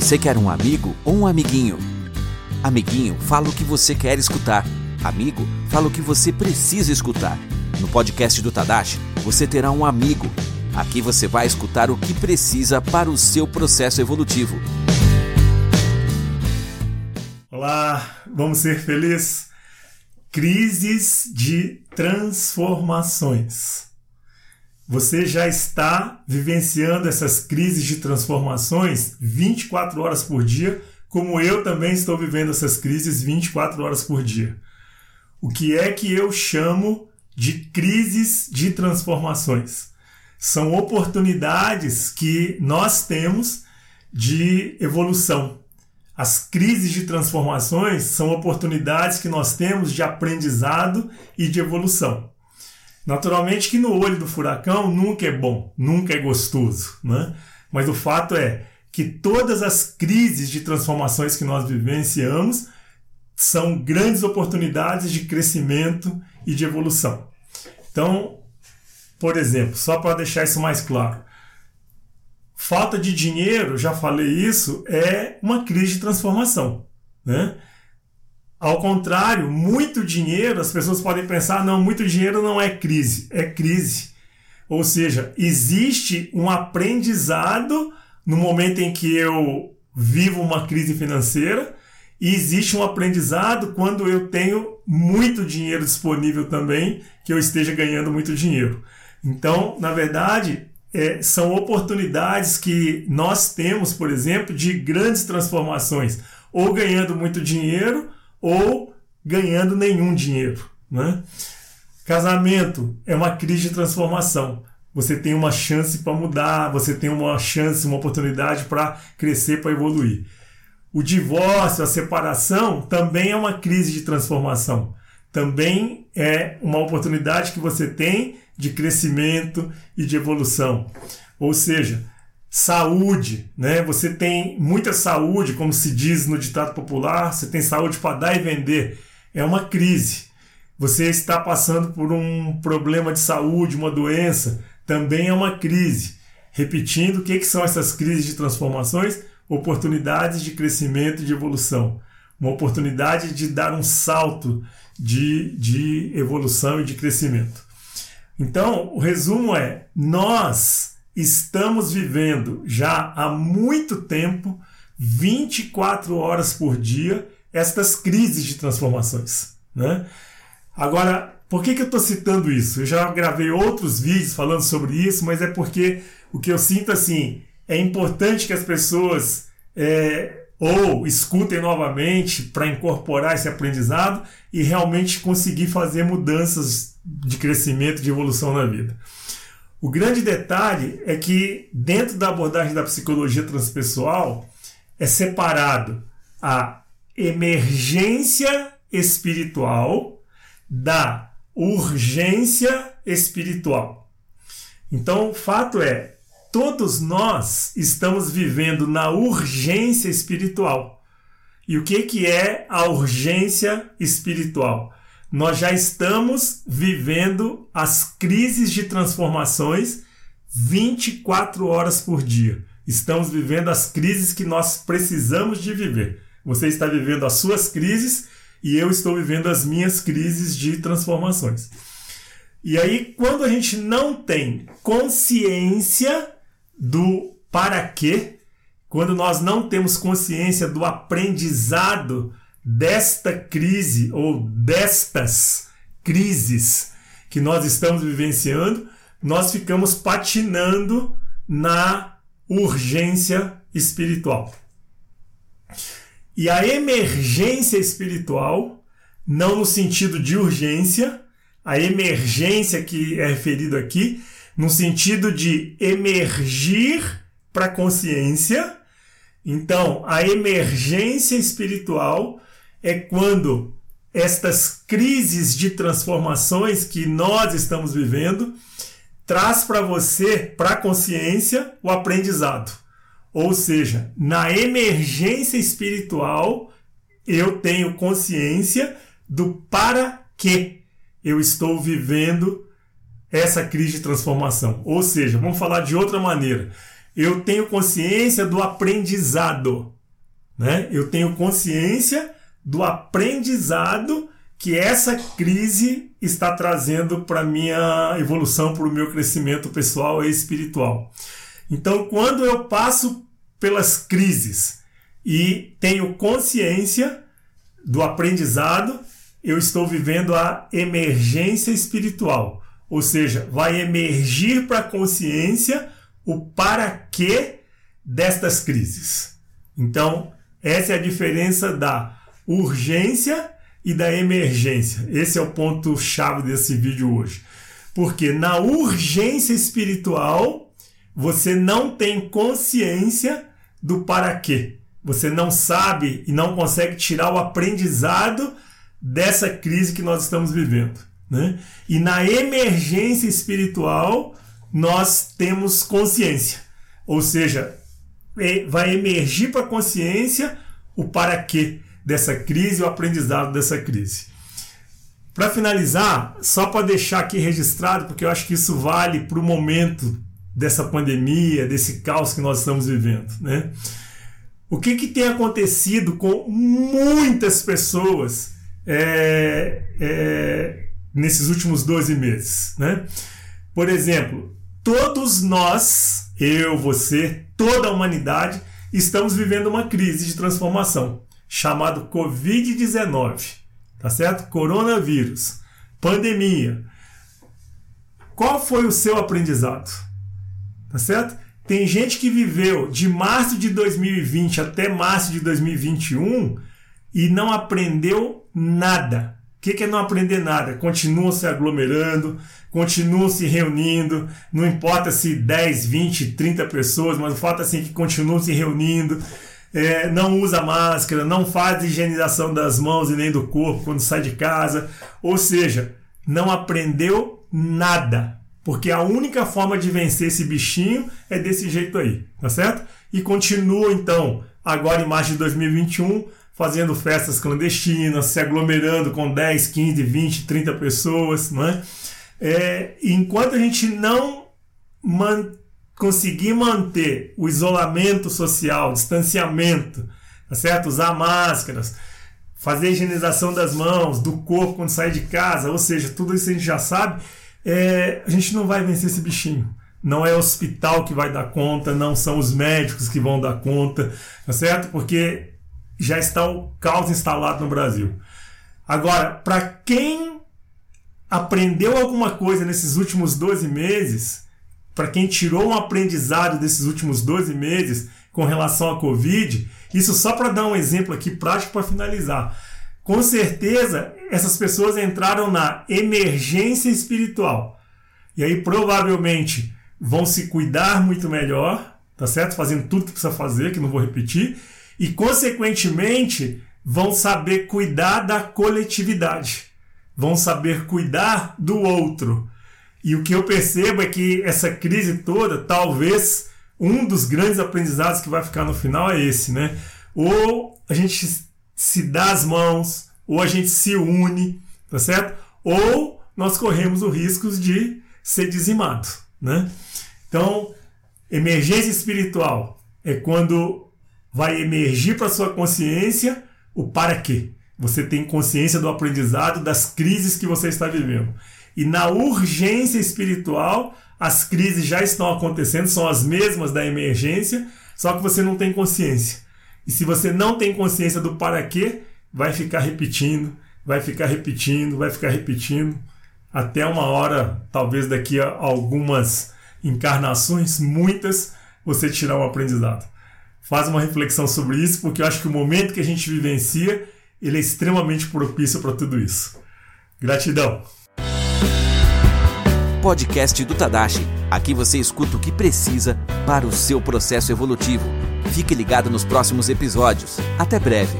Você quer um amigo ou um amiguinho? Amiguinho, fala o que você quer escutar. Amigo, fala o que você precisa escutar. No podcast do Tadashi, você terá um amigo. Aqui você vai escutar o que precisa para o seu processo evolutivo. Olá, vamos ser felizes? Crises de transformações. Você já está vivenciando essas crises de transformações 24 horas por dia, como eu também estou vivendo essas crises 24 horas por dia. O que é que eu chamo de crises de transformações? São oportunidades que nós temos de evolução. As crises de transformações são oportunidades que nós temos de aprendizado e de evolução. Naturalmente que no olho do furacão nunca é bom, nunca é gostoso, né? Mas o fato é que todas as crises de transformações que nós vivenciamos são grandes oportunidades de crescimento e de evolução. Então, por exemplo, só para deixar isso mais claro, falta de dinheiro, já falei isso, é uma crise de transformação, né? Ao contrário, muito dinheiro, as pessoas podem pensar, não, muito dinheiro não é crise, é crise. Ou seja, existe um aprendizado no momento em que eu vivo uma crise financeira e existe um aprendizado quando eu tenho muito dinheiro disponível também, que eu esteja ganhando muito dinheiro. Então, na verdade, é, são oportunidades que nós temos, por exemplo, de grandes transformações, ou ganhando muito dinheiro ou ganhando nenhum dinheiro. Né? Casamento é uma crise de transformação. Você tem uma chance para mudar, você tem uma chance, uma oportunidade para crescer, para evoluir. O divórcio, a separação também é uma crise de transformação. Também é uma oportunidade que você tem de crescimento e de evolução. Ou seja, saúde, né? Você tem muita saúde, como se diz no ditado popular, você tem saúde para dar e vender. É uma crise. Você está passando por um problema de saúde, uma doença, também é uma crise. Repetindo, o que, que são essas crises de transformações? Oportunidades de crescimento e de evolução. Uma oportunidade de dar um salto de, de evolução e de crescimento. Então, o resumo é: nós estamos vivendo já há muito tempo, 24 horas por dia, estas crises de transformações. Né? Agora, por que, que eu estou citando isso? Eu já gravei outros vídeos falando sobre isso, mas é porque o que eu sinto assim é importante que as pessoas é, ou escutem novamente para incorporar esse aprendizado e realmente conseguir fazer mudanças de crescimento, de evolução na vida. O grande detalhe é que, dentro da abordagem da psicologia transpessoal, é separado a emergência espiritual da urgência espiritual. Então, o fato é, todos nós estamos vivendo na urgência espiritual. E o que, que é a urgência espiritual? Nós já estamos vivendo as crises de transformações 24 horas por dia. Estamos vivendo as crises que nós precisamos de viver. Você está vivendo as suas crises e eu estou vivendo as minhas crises de transformações. E aí, quando a gente não tem consciência do para quê, quando nós não temos consciência do aprendizado desta crise ou destas crises que nós estamos vivenciando, nós ficamos patinando na urgência espiritual. E a emergência espiritual, não no sentido de urgência, a emergência que é referido aqui, no sentido de emergir para a consciência. Então, a emergência espiritual é quando estas crises de transformações que nós estamos vivendo traz para você, para a consciência, o aprendizado. Ou seja, na emergência espiritual, eu tenho consciência do para que eu estou vivendo essa crise de transformação. Ou seja, vamos falar de outra maneira. eu tenho consciência do aprendizado. Né? Eu tenho consciência do aprendizado que essa crise está trazendo para minha evolução, para o meu crescimento pessoal e espiritual. Então, quando eu passo pelas crises e tenho consciência do aprendizado, eu estou vivendo a emergência espiritual. Ou seja, vai emergir para a consciência o para quê destas crises. Então, essa é a diferença da urgência e da emergência. Esse é o ponto chave desse vídeo hoje. Porque na urgência espiritual, você não tem consciência do para quê. Você não sabe e não consegue tirar o aprendizado dessa crise que nós estamos vivendo. Né? E na emergência espiritual, nós temos consciência. Ou seja, é, vai emergir para a consciência o para quê dessa crise, o aprendizado dessa crise. Para finalizar, só para deixar aqui registrado, porque eu acho que isso vale para o momento dessa pandemia, desse caos que nós estamos vivendo. Né? O que, que tem acontecido com muitas pessoas é, é, nesses últimos 12 meses? Né? Por exemplo, todos nós, eu, você, toda a humanidade, estamos vivendo uma crise de transformação chamado Covid-19, tá certo? Coronavírus, pandemia. Qual foi o seu aprendizado? Tá certo? Tem gente que viveu de março de 2020 até março de 2021 e não aprendeu nada. O que é não aprender nada? Continuam se aglomerando, continuam se reunindo, não importa se 10, 20, 30 pessoas, mas o fato é assim que continuam se reunindo, é, não usa máscara, não faz higienização das mãos e nem do corpo quando sai de casa, ou seja, não aprendeu nada. Porque a única forma de vencer esse bichinho é desse jeito aí, tá certo? E continua então, agora em março de 2021, fazendo festas clandestinas, se aglomerando com 10, 15, 20, 30 pessoas, não é? enquanto a gente não man conseguir manter o isolamento social, distanciamento, tá certo? Usar máscaras, fazer a higienização das mãos, do corpo quando sai de casa, ou seja, tudo isso a gente já sabe é, a gente não vai vencer esse bichinho. Não é o hospital que vai dar conta, não são os médicos que vão dar conta, tá certo? Porque já está o caos instalado no Brasil. Agora, para quem aprendeu alguma coisa nesses últimos 12 meses, para quem tirou um aprendizado desses últimos 12 meses com relação à Covid, isso só para dar um exemplo aqui prático para finalizar com certeza essas pessoas entraram na emergência espiritual. E aí provavelmente vão se cuidar muito melhor, tá certo? Fazendo tudo que precisa fazer, que não vou repetir, e consequentemente vão saber cuidar da coletividade. Vão saber cuidar do outro. E o que eu percebo é que essa crise toda, talvez um dos grandes aprendizados que vai ficar no final é esse, né? Ou a gente se dá as mãos, ou a gente se une, tá certo? Ou nós corremos o risco de ser dizimado, né? Então, emergência espiritual é quando vai emergir para sua consciência o para quê. Você tem consciência do aprendizado das crises que você está vivendo. E na urgência espiritual, as crises já estão acontecendo, são as mesmas da emergência, só que você não tem consciência. E se você não tem consciência do para quê, vai ficar repetindo, vai ficar repetindo, vai ficar repetindo, até uma hora, talvez daqui a algumas encarnações, muitas, você tirar um aprendizado. Faz uma reflexão sobre isso, porque eu acho que o momento que a gente vivencia, ele é extremamente propício para tudo isso. Gratidão. Podcast do Tadashi. Aqui você escuta o que precisa para o seu processo evolutivo. Fique ligado nos próximos episódios. Até breve.